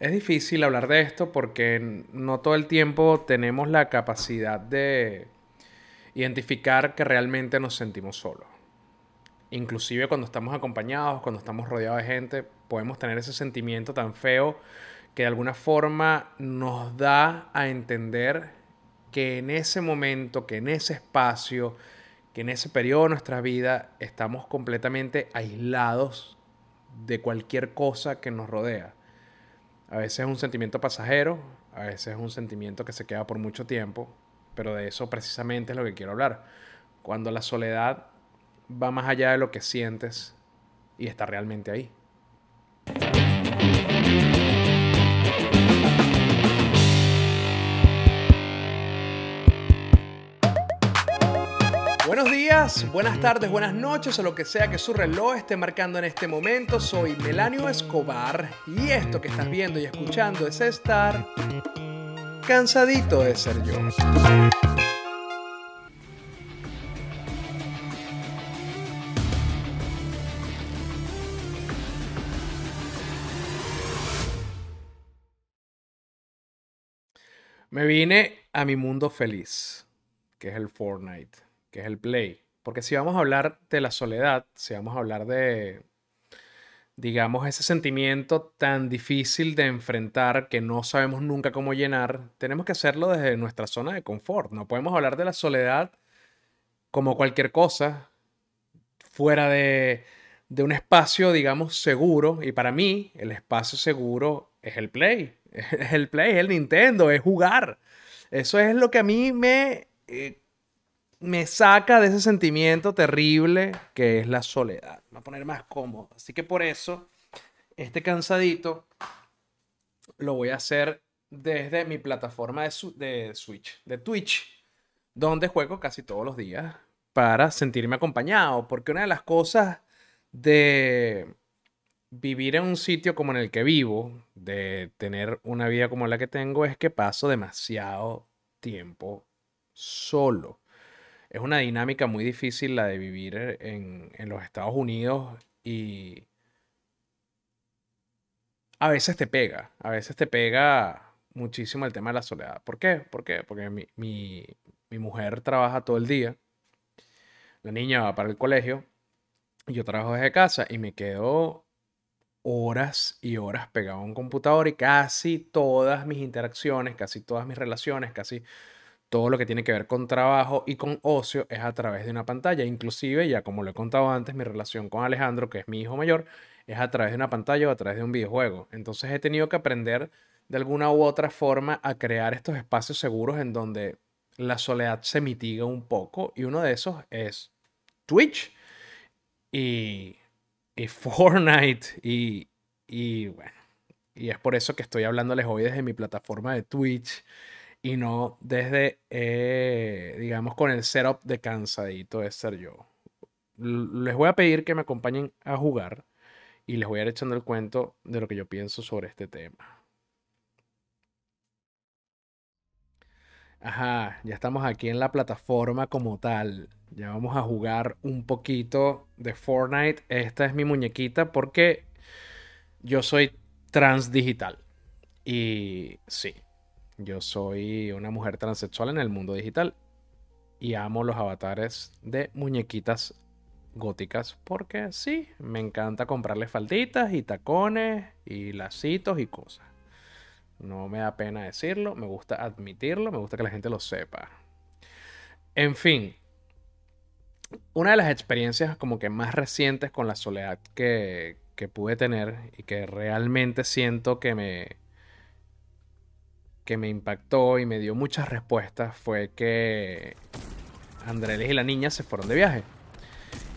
Es difícil hablar de esto porque no todo el tiempo tenemos la capacidad de identificar que realmente nos sentimos solos. Inclusive cuando estamos acompañados, cuando estamos rodeados de gente, podemos tener ese sentimiento tan feo que de alguna forma nos da a entender que en ese momento, que en ese espacio, que en ese periodo de nuestra vida estamos completamente aislados de cualquier cosa que nos rodea. A veces es un sentimiento pasajero, a veces es un sentimiento que se queda por mucho tiempo, pero de eso precisamente es lo que quiero hablar. Cuando la soledad va más allá de lo que sientes y está realmente ahí. Buenos días, buenas tardes, buenas noches o lo que sea que su reloj esté marcando en este momento. Soy Melanio Escobar y esto que estás viendo y escuchando es estar cansadito de ser yo. Me vine a mi mundo feliz, que es el Fortnite que es el play. Porque si vamos a hablar de la soledad, si vamos a hablar de, digamos, ese sentimiento tan difícil de enfrentar que no sabemos nunca cómo llenar, tenemos que hacerlo desde nuestra zona de confort. No podemos hablar de la soledad como cualquier cosa fuera de, de un espacio, digamos, seguro. Y para mí, el espacio seguro es el play. Es el play, es el Nintendo, es jugar. Eso es lo que a mí me... Eh, me saca de ese sentimiento terrible que es la soledad. Me va a poner más cómodo. Así que por eso, este cansadito lo voy a hacer desde mi plataforma de, de Switch, de Twitch, donde juego casi todos los días para sentirme acompañado. Porque una de las cosas de vivir en un sitio como en el que vivo, de tener una vida como la que tengo, es que paso demasiado tiempo solo es una dinámica muy difícil la de vivir en, los Estados Unidos y a veces te pega, a veces te pega muchísimo el tema de la soledad. ¿Por qué? ¿Por qué? Porque mi, mi mujer trabaja todo el día, la niña va para el colegio, yo trabajo desde casa y me quedo horas y horas pegado a un computador y casi todas mis interacciones, casi todas mis relaciones, casi todo lo que tiene que ver con trabajo y con ocio es a través de una pantalla. Inclusive, ya como lo he contado antes, mi relación con Alejandro, que es mi hijo mayor, es a través de una pantalla o a través de un videojuego. Entonces he tenido que aprender de alguna u otra forma a crear estos espacios seguros en donde la soledad se mitiga un poco. Y uno de esos es Twitch y, y Fortnite. Y, y bueno, y es por eso que estoy hablándoles hoy desde mi plataforma de Twitch y no desde, eh, digamos, con el setup de cansadito de ser yo. Les voy a pedir que me acompañen a jugar y les voy a ir echando el cuento de lo que yo pienso sobre este tema. Ajá, ya estamos aquí en la plataforma como tal. Ya vamos a jugar un poquito de Fortnite. Esta es mi muñequita porque yo soy transdigital. Y sí, yo soy una mujer transexual en el mundo digital y amo los avatares de muñequitas góticas porque sí, me encanta comprarle falditas y tacones y lacitos y cosas. No me da pena decirlo, me gusta admitirlo, me gusta que la gente lo sepa. En fin, una de las experiencias como que más recientes con la soledad que, que pude tener y que realmente siento que me, que me impactó y me dio muchas respuestas fue que Andrés y la niña se fueron de viaje.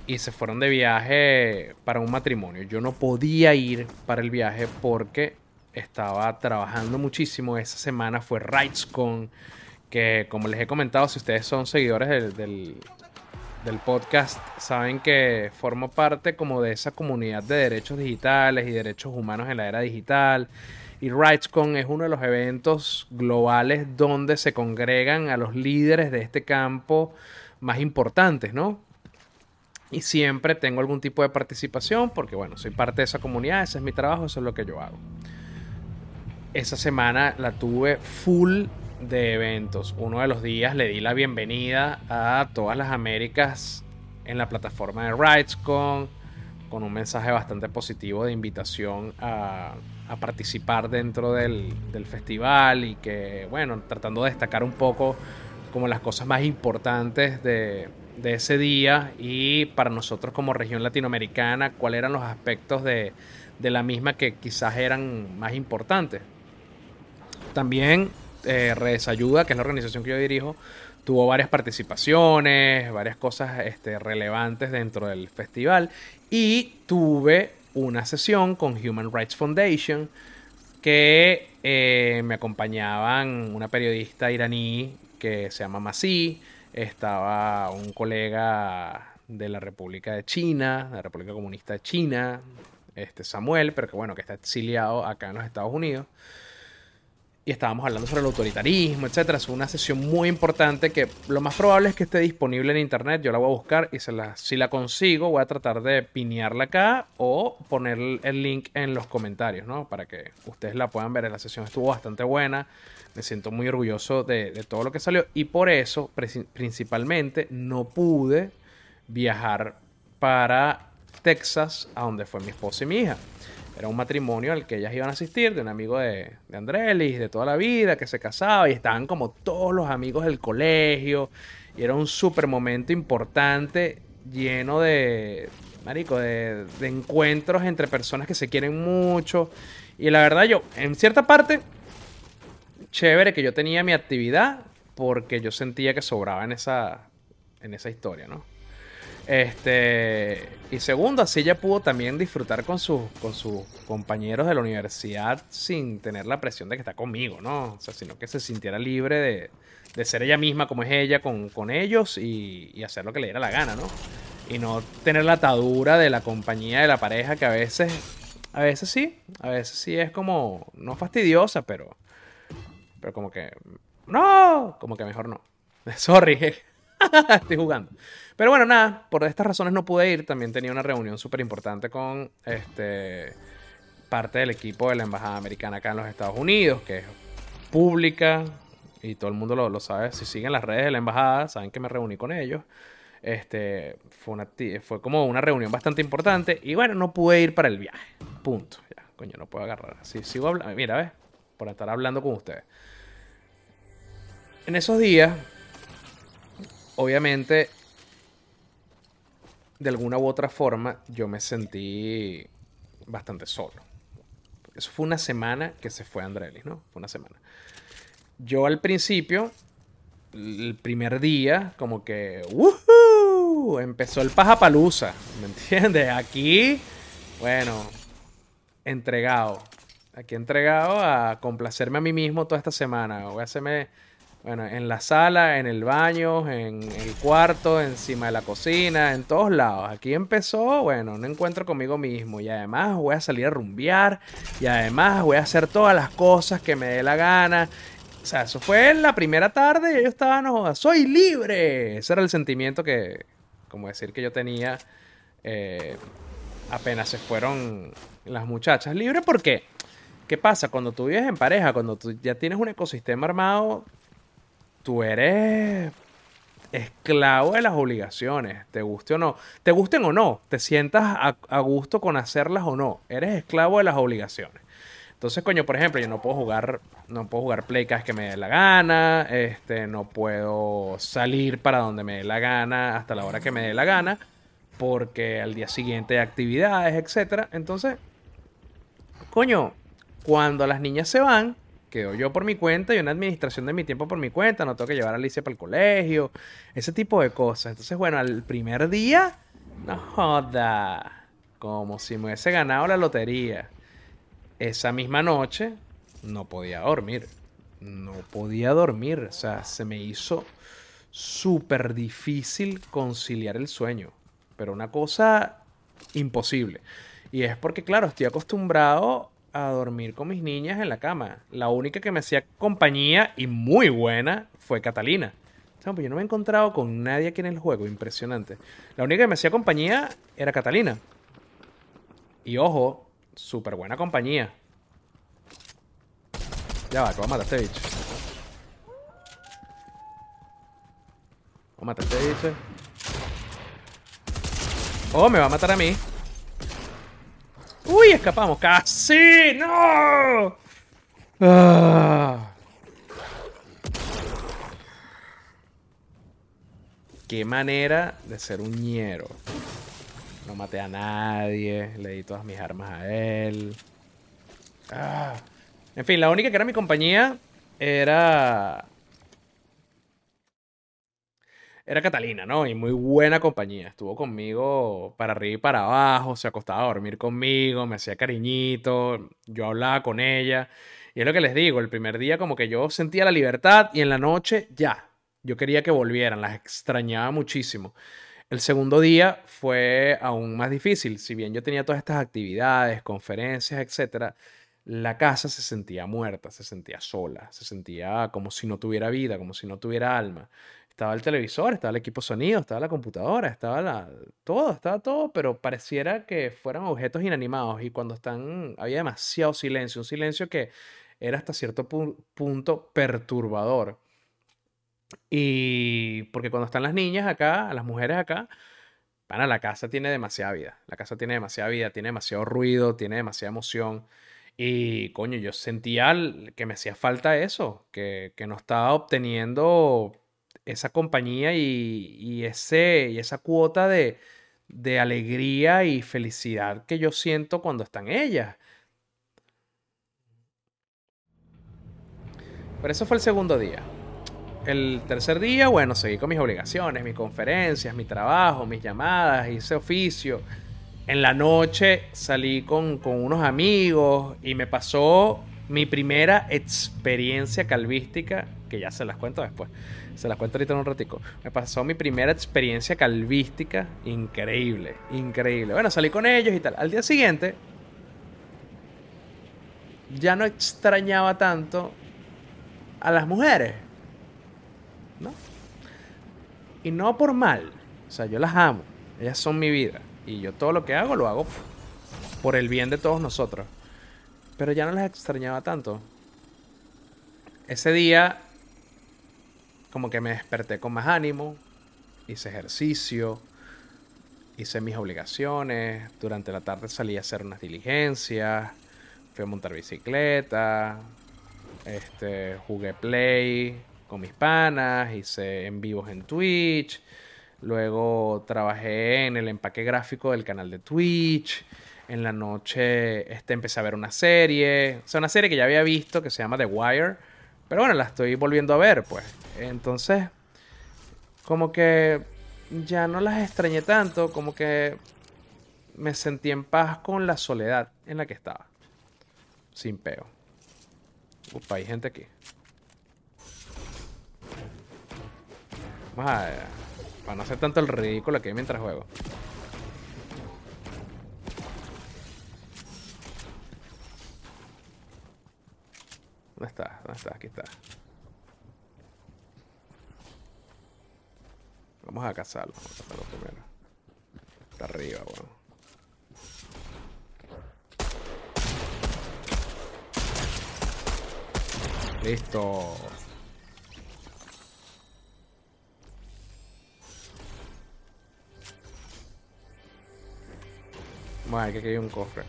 Y se fueron de viaje para un matrimonio. Yo no podía ir para el viaje porque estaba trabajando muchísimo. Esa semana fue RightsCon, que como les he comentado, si ustedes son seguidores del, del, del podcast, saben que formo parte como de esa comunidad de derechos digitales y derechos humanos en la era digital y RightsCon es uno de los eventos globales donde se congregan a los líderes de este campo más importantes, ¿no? Y siempre tengo algún tipo de participación porque, bueno, soy parte de esa comunidad, ese es mi trabajo, eso es lo que yo hago. esa semana la tuve full de eventos. Uno de los días le di la bienvenida a todas las Américas en la plataforma de RightsCon, con un mensaje bastante positivo de invitación a, participar dentro del, festival y que, bueno, tratando de destacar un poco como las cosas más importantes de, ese día y para nosotros como región latinoamericana, cuáles eran los aspectos de, la misma que quizás eran más importantes. También eh, Redes Ayuda, que es la organización que yo dirijo, tuvo varias participaciones, varias cosas este, relevantes dentro del festival. Y tuve una sesión con Human Rights Foundation que eh, me acompañaban una periodista iraní que se llama Masi, estaba un colega de la República de China, de la República Comunista de China, este Samuel, pero que bueno, que está exiliado acá en los Estados Unidos y estábamos hablando sobre el autoritarismo, etcétera. Es una sesión muy importante que lo más probable es que esté disponible en internet. Yo la voy a buscar y si la consigo, voy a tratar de pinearla acá o poner el link en los comentarios, ¿no? Para que ustedes la puedan ver. La sesión estuvo bastante buena. Me siento muy orgulloso de, de todo lo que salió y por eso, principalmente, no pude viajar para Texas, a donde fue mi esposa y mi hija. Era un matrimonio al que ellas iban a asistir, de un amigo de, de Andrelis, de toda la vida, que se casaba, y estaban como todos los amigos del colegio. Y era un súper momento importante, lleno de, marico, de, de encuentros entre personas que se quieren mucho. Y la verdad, yo, en cierta parte, chévere que yo tenía mi actividad, porque yo sentía que sobraba en esa, en esa historia, ¿no? Este, y segundo, así ella pudo también disfrutar con, sus con sus compañeros de la universidad sin tener la presión de que está conmigo, ¿no? O sea, sino que se sintiera libre de, de ser ella misma como es ella con, con ellos y, y, hacer lo que le diera la gana, ¿no? Y no tener la atadura de la compañía de la pareja que a veces, a veces sí, a veces sí es como, no fastidiosa, pero, pero como que, no, como que mejor no. Sorry, estoy jugando. Pero bueno, nada, por estas razones no pude ir. También tenía una reunión súper importante con este parte del equipo de la Embajada Americana acá en los Estados Unidos, que es pública y todo el mundo lo, sabe. Si siguen las redes de la Embajada, saben que me reuní con ellos. Este, fue, como una reunión bastante importante y bueno, no pude ir para el viaje. Punto. Ya, coño, no puedo agarrar. así sigo hablando. Mira, ¿ves? Por estar hablando con ustedes. En esos días, obviamente, de alguna u otra forma yo me sentí bastante solo. Eso fue una semana que se fue Andrelis, ¿no? Fue una semana. Yo al principio, el primer día, como que, ¡Woohoo! Empezó el pajapalusa, ¿me entiendes? Aquí, bueno, entregado. Aquí entregado a complacerme a mí mismo toda esta semana. Voy a hacerme bueno, en la sala, en el baño, en el cuarto, encima de la cocina, en todos lados. Aquí empezó, bueno, un encuentro conmigo mismo. Y además voy a salir a rumbear. Y además voy a hacer todas las cosas que me dé la gana. O sea, eso fue la primera tarde y yo estaba, no, soy libre. Ese era el sentimiento que, como decir que yo tenía eh, apenas se fueron las muchachas. Libre porque, ¿qué pasa? Cuando tú vives en pareja, cuando tú ya tienes un ecosistema armado, tú eres esclavo de las obligaciones, te guste o no. Te gusten o no, te sientas a, gusto con hacerlas o no. Eres esclavo de las obligaciones. Entonces, coño, por ejemplo, yo no puedo jugar, no puedo jugar playcast que me dé la gana, este, no puedo salir para donde me dé la gana hasta la hora que me dé la gana, porque al día siguiente hay actividades, etcétera. Entonces, coño, cuando las niñas se van, quedo yo por mi cuenta y una administración de mi tiempo por mi cuenta, no tengo que llevar a Alicia para el colegio, ese tipo de cosas. Entonces, bueno, al primer día, no joda, como si me hubiese ganado la lotería. Esa misma noche no podía dormir, no podía dormir, o sea, se me hizo súper difícil conciliar el sueño, pero una cosa imposible. Y es porque, claro, estoy acostumbrado a dormir con mis niñas en la cama. La única que me hacía compañía y muy buena fue Catalina. Pues yo no me he encontrado con nadie aquí en el juego, impresionante. La única que me hacía compañía era Catalina. Y ojo, súper buena compañía. Ya va, que voy a matar a este bicho. Voy a matar a este bicho. Oh, me va a matar a mí. Uy, escapamos. ¡Casi! ¡No! Ah. Qué manera de ser un ñero. No maté a nadie. Le di todas mis armas a él. Ah. En fin, la única que era mi compañía era. Era Catalina, ¿no? Y muy buena compañía. Estuvo conmigo para arriba y para abajo, se acostaba a dormir conmigo, me hacía cariñito, yo hablaba con ella. Y es lo que les digo, el primer día como que yo sentía la libertad y en la noche ya, yo quería que volvieran, las extrañaba muchísimo. El segundo día fue aún más difícil, si bien yo tenía todas estas actividades, conferencias, etcétera, la casa se sentía muerta, se sentía sola, se sentía como si no tuviera vida, como si no tuviera alma. Estaba el televisor, estaba el equipo sonido, estaba la computadora, estaba la, todo, estaba todo, pero pareciera que fueran objetos inanimados y cuando están, había demasiado silencio, un silencio que era hasta cierto punto perturbador. Y porque cuando están las niñas acá, las mujeres acá, a la casa tiene demasiada vida. La casa tiene demasiada vida, tiene demasiado ruido, tiene demasiada emoción. Y coño, yo sentía que me hacía falta eso, que, que no estaba obteniendo esa compañía y, ese, y esa cuota de, de alegría y felicidad que yo siento cuando están ellas. Pero eso fue el segundo día. El tercer día, bueno, seguí con mis obligaciones, mis conferencias, mi trabajo, mis llamadas, hice oficio. En la noche salí con, con unos amigos y me pasó mi primera experiencia calvística, que ya se las cuento después. Se las cuento ahorita en un ratico. Me pasó mi primera experiencia calvística increíble, increíble. Bueno, salí con ellos y tal. Al día siguiente ya no extrañaba tanto a las mujeres. ¿No? Y no por mal. O sea, yo las amo. Ellas son mi vida. Y yo todo lo que hago lo hago por el bien de todos nosotros. Pero ya no las extrañaba tanto. Ese día como que me desperté con más ánimo, hice ejercicio, hice mis obligaciones, durante la tarde salí a hacer unas diligencias, fui a montar bicicleta, este, jugué Play con mis panas, hice en vivos en Twitch, luego trabajé en el empaque gráfico del canal de Twitch, en la noche este, empecé a ver una serie, o sea, una serie que ya había visto que se llama The Wire, pero bueno, la estoy volviendo a ver, pues. Entonces, como que ya no las extrañé tanto, como que me sentí en paz con la soledad en la que estaba. Sin peo. Upa, hay gente aquí. Vamos a... Para no hacer tanto el ridículo aquí mientras juego. ¿Dónde está? ¿Dónde está? Aquí está. Vamos a cazarlo. Vamos a cazarlo primero. Está arriba, weón. Listo. Bueno, que aquí hay un cofre.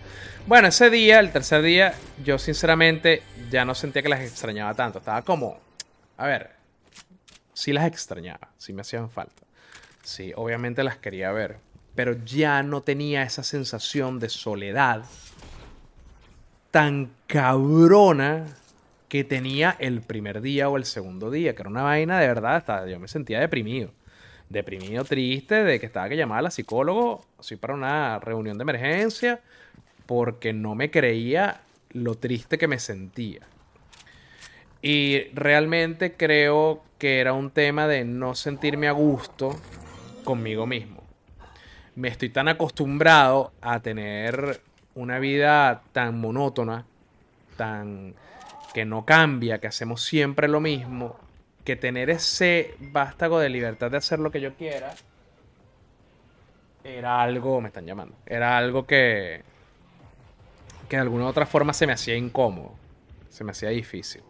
Bueno, ese día, el tercer día, yo sinceramente ya no sentía que las extrañaba tanto. Estaba como, a ver, sí las extrañaba, sí me hacían falta. Sí, obviamente las quería ver, pero ya no tenía esa sensación de soledad tan cabrona que tenía el primer día o el segundo día, que era una vaina de verdad, hasta yo me sentía deprimido. Deprimido, triste, de que estaba que llamar a la psicólogo, así para una reunión de emergencia, porque no me creía lo triste que me sentía. Y realmente creo que era un tema de no sentirme a gusto conmigo mismo. Me estoy tan acostumbrado a tener una vida tan monótona, tan que no cambia, que hacemos siempre lo mismo, que tener ese vástago de libertad de hacer lo que yo quiera era algo, me están llamando, era algo que que de alguna otra forma se me hacía incómodo, se me hacía difícil.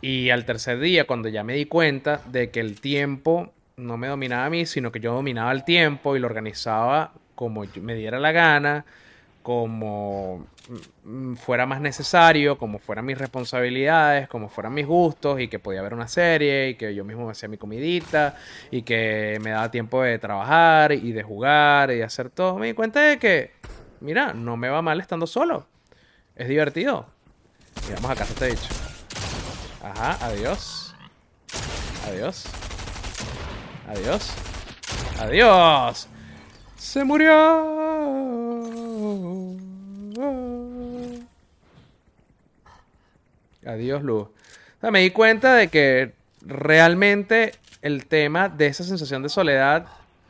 Y al tercer día, cuando ya me di cuenta de que el tiempo no me dominaba a mí, sino que yo dominaba el tiempo y lo organizaba como me diera la gana, como mm, fuera más necesario, como fueran mis responsabilidades, como fueran mis gustos y que podía ver una serie y que yo mismo me hacía mi comidita y que me daba tiempo de trabajar y de jugar y hacer todo. Me di cuenta de que, mira, no me va mal estando solo. Es divertido. Y vamos a casa este dicho. Ajá, adiós. Adiós. Adiós. Adiós. Se murió. Adiós, luz. me di cuenta de que realmente el tema de esa sensación de soledad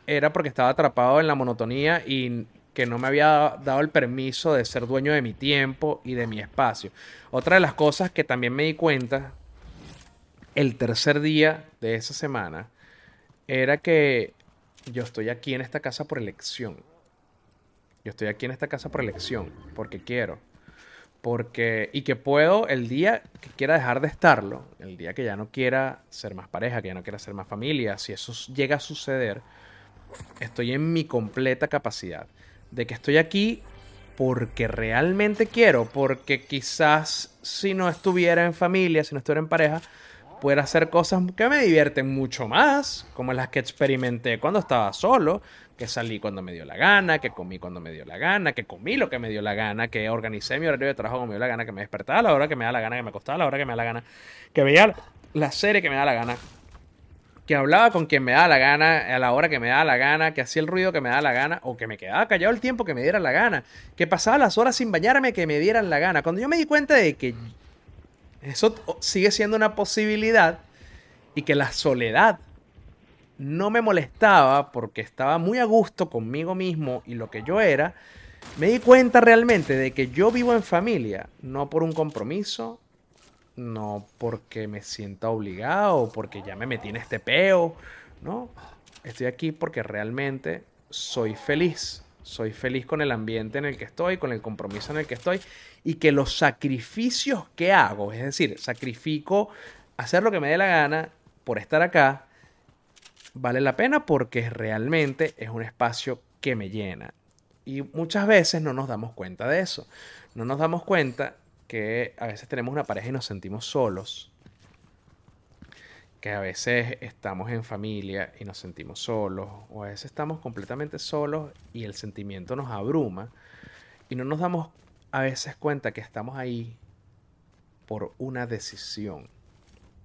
era porque estaba atrapado en la monotonía y que no me había dado el permiso de ser dueño de mi tiempo y de mi espacio. Otra de las cosas que también me di cuenta el tercer día de esa semana era que yo estoy aquí en esta casa por elección. Yo estoy aquí en esta casa por elección, porque quiero. Porque, y que puedo el día que quiera dejar de estarlo, el día que ya no quiera ser más pareja, que ya no quiera ser más familia, si eso llega a suceder, estoy en mi completa capacidad de que estoy aquí porque realmente quiero, porque quizás si no estuviera en familia, si no estuviera en pareja, pueda hacer cosas que me divierten mucho más, como las que experimenté cuando estaba solo, que salí cuando me dio la gana, que comí cuando me dio la gana, que comí lo que me dio la gana, que organicé mi horario de trabajo como me dio la gana, que me despertaba la hora que me da la gana, que me acostaba la hora que me da la gana, que veía la serie que me da la gana, que hablaba con quien me da la gana, a la hora que me da la gana, que hacía el ruido que me da la gana, o que me quedaba callado el tiempo que me diera la gana, que pasaba las horas sin bañarme que me dieran la gana. Cuando yo me di cuenta de que eso sigue siendo una posibilidad y que la soledad no me molestaba porque estaba muy a gusto conmigo mismo y lo que yo era, me di cuenta realmente de que yo vivo en familia, no por un compromiso, no porque me sienta obligado porque ya me metí en este peo, no. Estoy aquí porque realmente soy feliz. Soy feliz con el ambiente en el que estoy, con el compromiso en el que estoy y que los sacrificios que hago, es decir, sacrifico hacer lo que me dé la gana por estar acá, vale la pena porque realmente es un espacio que me llena. Y muchas veces no nos damos cuenta de eso. No nos damos cuenta que a veces tenemos una pareja y nos sentimos solos. Que a veces estamos en familia y nos sentimos solos. O a veces estamos completamente solos y el sentimiento nos abruma. Y no nos damos a veces cuenta que estamos ahí por una decisión.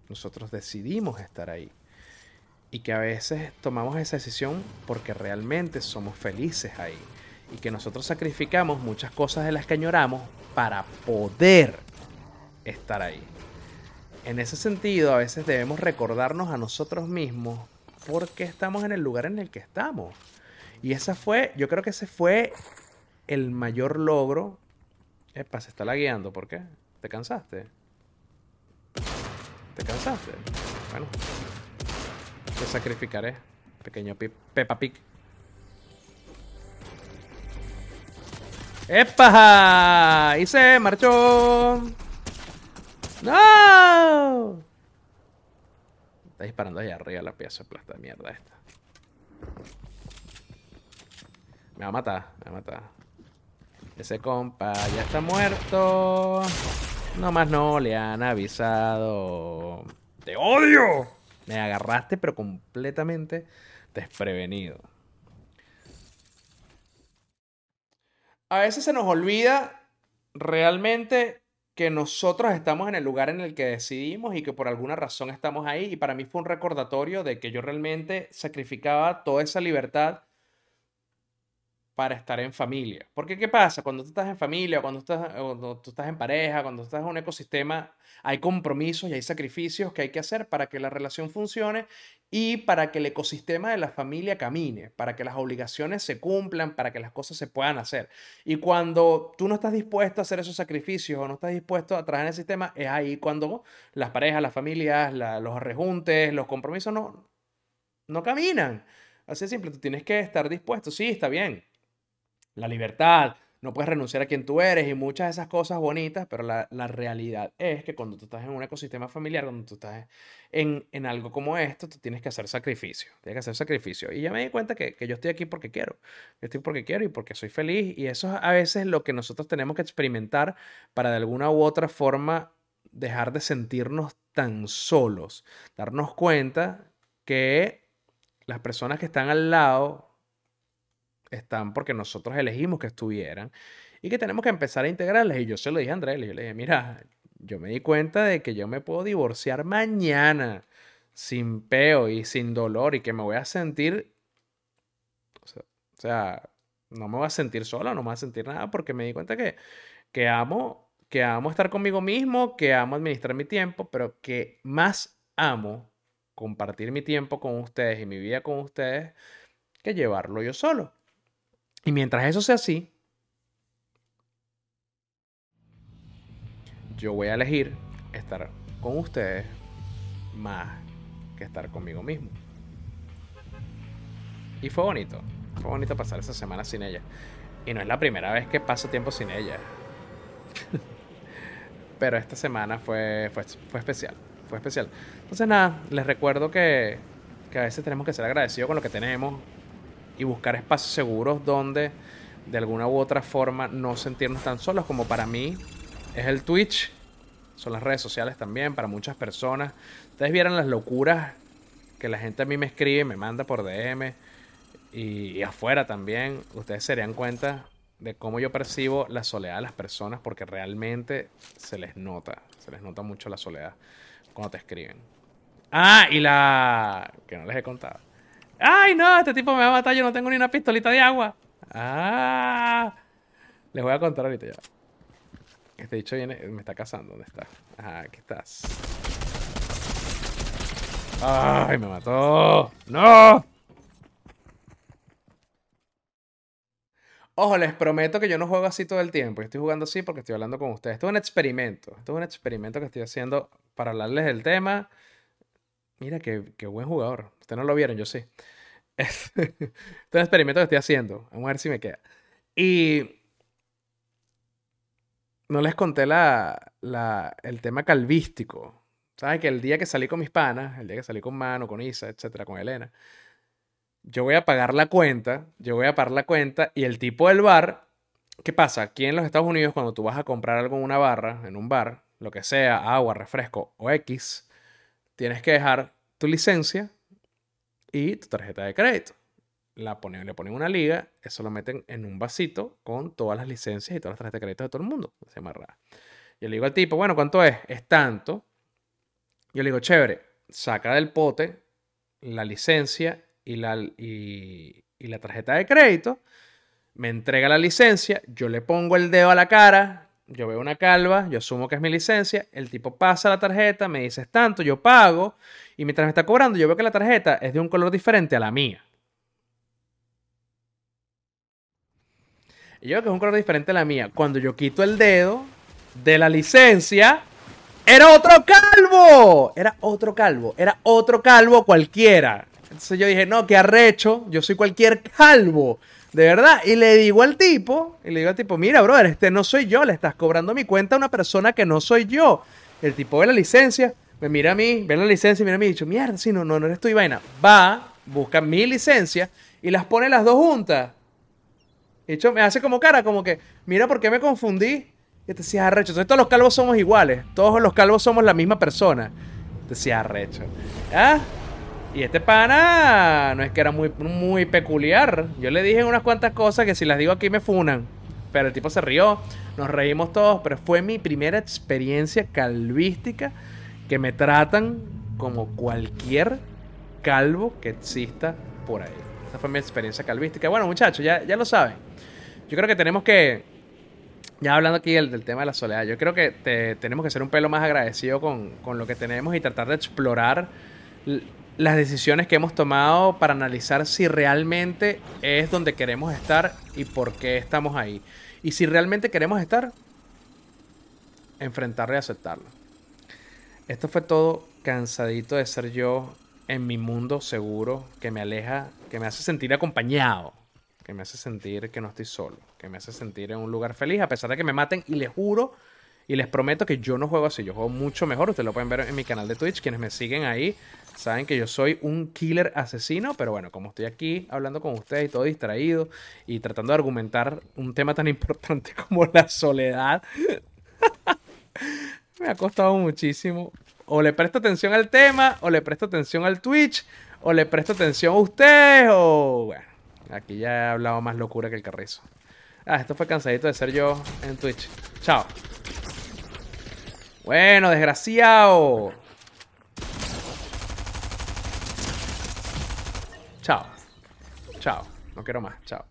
Nosotros decidimos estar ahí y que a veces tomamos esa decisión porque realmente somos felices ahí y que nosotros sacrificamos muchas cosas de las que añoramos para poder estar ahí. En ese sentido, a veces debemos recordarnos a nosotros mismos por qué estamos en el lugar en el que estamos. Y esa fue, yo creo que ese fue el mayor logro. Epa, se está lagueando, ¿por qué? ¿Te cansaste? ¿Te cansaste? Bueno, te sacrificaré, pequeño Peppa Pig. ¡Epa! ¡Y se marchó! ¡No! Está disparando allá arriba la pieza de plata de mierda esta. Me va a matar, me va a matar. Ese compa ya está muerto. No más no le han avisado. ¡Te odio! Me agarraste, pero completamente desprevenido. A veces se nos olvida realmente que nosotros estamos en el lugar en el que decidimos y que por alguna razón estamos ahí. Y para mí fue un recordatorio de que yo realmente sacrificaba toda esa libertad para estar en familia. Porque ¿qué pasa? Cuando tú estás en familia, cuando, estás, cuando tú estás en pareja, cuando estás en un ecosistema, hay compromisos y hay sacrificios que hay que hacer para que la relación funcione y para que el ecosistema de la familia camine, para que las obligaciones se cumplan, para que las cosas se puedan hacer. Y cuando tú no estás dispuesto a hacer esos sacrificios o no estás dispuesto a trabajar en el sistema, es ahí cuando las parejas, las familias, los rejuntes, los compromisos no, no caminan. Así de simple, tú tienes que estar dispuesto. Sí, está bien la libertad, no puedes renunciar a quien tú eres y muchas de esas cosas bonitas, pero la, realidad es que cuando tú estás en un ecosistema familiar, cuando tú estás en, en, algo como esto, tú tienes que hacer sacrificio, tienes que hacer sacrificio. Y ya me di cuenta que, que yo estoy aquí porque quiero, yo estoy porque quiero y porque soy feliz. Y eso es a veces lo que nosotros tenemos que experimentar para de alguna u otra forma dejar de sentirnos tan solos, darnos cuenta que las personas que están al lado están porque nosotros elegimos que estuvieran y que tenemos que empezar a integrarles. Y yo se lo dije a Andrés, yo le dije, mira, yo me di cuenta de que yo me puedo divorciar mañana sin peo y sin dolor y que me voy a sentir, o sea, no me voy a sentir sola, no me voy a sentir nada porque me di cuenta que, que amo, que amo estar conmigo mismo, que amo administrar mi tiempo, pero que más amo compartir mi tiempo con ustedes y mi vida con ustedes que llevarlo yo solo. Y mientras eso sea así, yo voy a elegir estar con ustedes más que estar conmigo mismo. Y fue bonito, fue bonito pasar esa semana sin ella. Y no es la primera vez que paso tiempo sin ella. Pero esta semana fue, fue, fue, especial, fue especial. Entonces nada, les recuerdo que, que a veces tenemos que ser agradecidos con lo que tenemos, y buscar espacios seguros donde de alguna u otra forma no sentirnos tan solos como para mí es el Twitch, son las redes sociales también para muchas personas. Ustedes vieran las locuras que la gente a mí me escribe, me manda por DM y, afuera también. Ustedes se darían cuenta de cómo yo percibo la soledad de las personas porque realmente se les nota, se les nota mucho la soledad cuando te escriben. Ah, y la que no les he contado. ¡Ay, no! Este tipo me va a matar, yo no tengo ni una pistolita de agua. ¡Ah! Les voy a contar ahorita ya. Este dicho viene, me está cazando. ¿Dónde está? Ajá, aquí estás. ¡Ay, me mató! ¡No! Ojo, les prometo que yo no juego así todo el tiempo. Yo estoy jugando así porque estoy hablando con ustedes. Esto es un experimento. Esto es un experimento que estoy haciendo para hablarles del tema Mira, qué, buen jugador. Ustedes no lo vieron, yo sí. Este, es un experimento que estoy haciendo. Vamos a ver si me queda. Y no les conté la, la, el tema calvístico. ¿Sabes? Que el día que salí con mis panas, el día que salí con Mano, con Isa, etcétera, con Elena, yo voy a pagar la cuenta, yo voy a pagar la cuenta y el tipo del bar, ¿qué pasa? Aquí en los Estados Unidos, cuando tú vas a comprar algo en una barra, en un bar, lo que sea, agua, refresco o X, tienes que dejar tu licencia y tu tarjeta de crédito. La ponen, le ponen una liga, eso lo meten en un vasito con todas las licencias y todas las tarjetas de crédito de todo el mundo. Se amarra. Yo le digo al tipo, bueno, ¿cuánto es? Es tanto. Yo le digo, chévere, saca del pote la licencia y la, y la tarjeta de crédito, me entrega la licencia, yo le pongo el dedo a la cara, yo veo una calva, yo asumo que es mi licencia, el tipo pasa la tarjeta, me dice es tanto, yo pago, y mientras me está cobrando, yo veo que la tarjeta es de un color diferente a la mía. Y yo veo que es un color diferente a la mía. Cuando yo quito el dedo de la licencia, era otro calvo. Era otro calvo. Era otro calvo cualquiera. Entonces yo dije, no, qué arrecho. Yo soy cualquier calvo. De verdad. Y le digo al tipo, y le digo al tipo, mira, brother, este no soy yo, le estás cobrando mi cuenta a una persona que no soy yo. El tipo ve la licencia, me mira a mí, ve la licencia y mira a mí y dicho, mierda, si no, no, no eres y vaina. Va, busca mi licencia y las pone las dos juntas. Y hecho, me hace como cara, como que, mira por qué me confundí. Y te decía arrecho. Entonces todos los calvos somos iguales. Todos los calvos somos la misma persona. Te decía arrecho. ¿Ah? Y este pana no es que era muy, muy peculiar. Yo le dije unas cuantas cosas que si las digo aquí me funan. Pero el tipo se rió, nos reímos todos, pero fue mi primera experiencia calvística que me tratan como cualquier calvo que exista por ahí. Esa fue mi experiencia calvística. Bueno, muchachos, ya, ya lo saben. Yo creo que tenemos que, ya hablando aquí del, tema de la soledad, yo creo que tenemos que ser un pelo más agradecido con, con, lo que tenemos y tratar de explorar las decisiones que hemos tomado para analizar si realmente es donde queremos estar y por qué estamos ahí. Y si realmente queremos estar, enfrentarlo y aceptarlo. Esto fue todo cansadito de ser yo en mi mundo seguro que me aleja, que me hace sentir acompañado, que me hace sentir que no estoy solo. que me hace sentir en un lugar feliz, a pesar de que me maten. Y les juro y les prometo que yo no juego así, yo juego mucho mejor. Ustedes lo pueden ver en mi canal de Twitch. Quienes me siguen ahí saben que yo soy un killer asesino, pero bueno, como estoy aquí hablando con ustedes y todo distraído y tratando de argumentar un tema tan importante como la soledad, me ha costado muchísimo. O le presto atención al tema, o le presto atención al Twitch, o le presto atención a ustedes, o bueno, aquí ya he hablado más locura que el carrizo. Ah, esto fue cansadito de ser yo en Twitch. Chao. Bueno, desgraciado. Chao. Chao. No quiero más. Chao.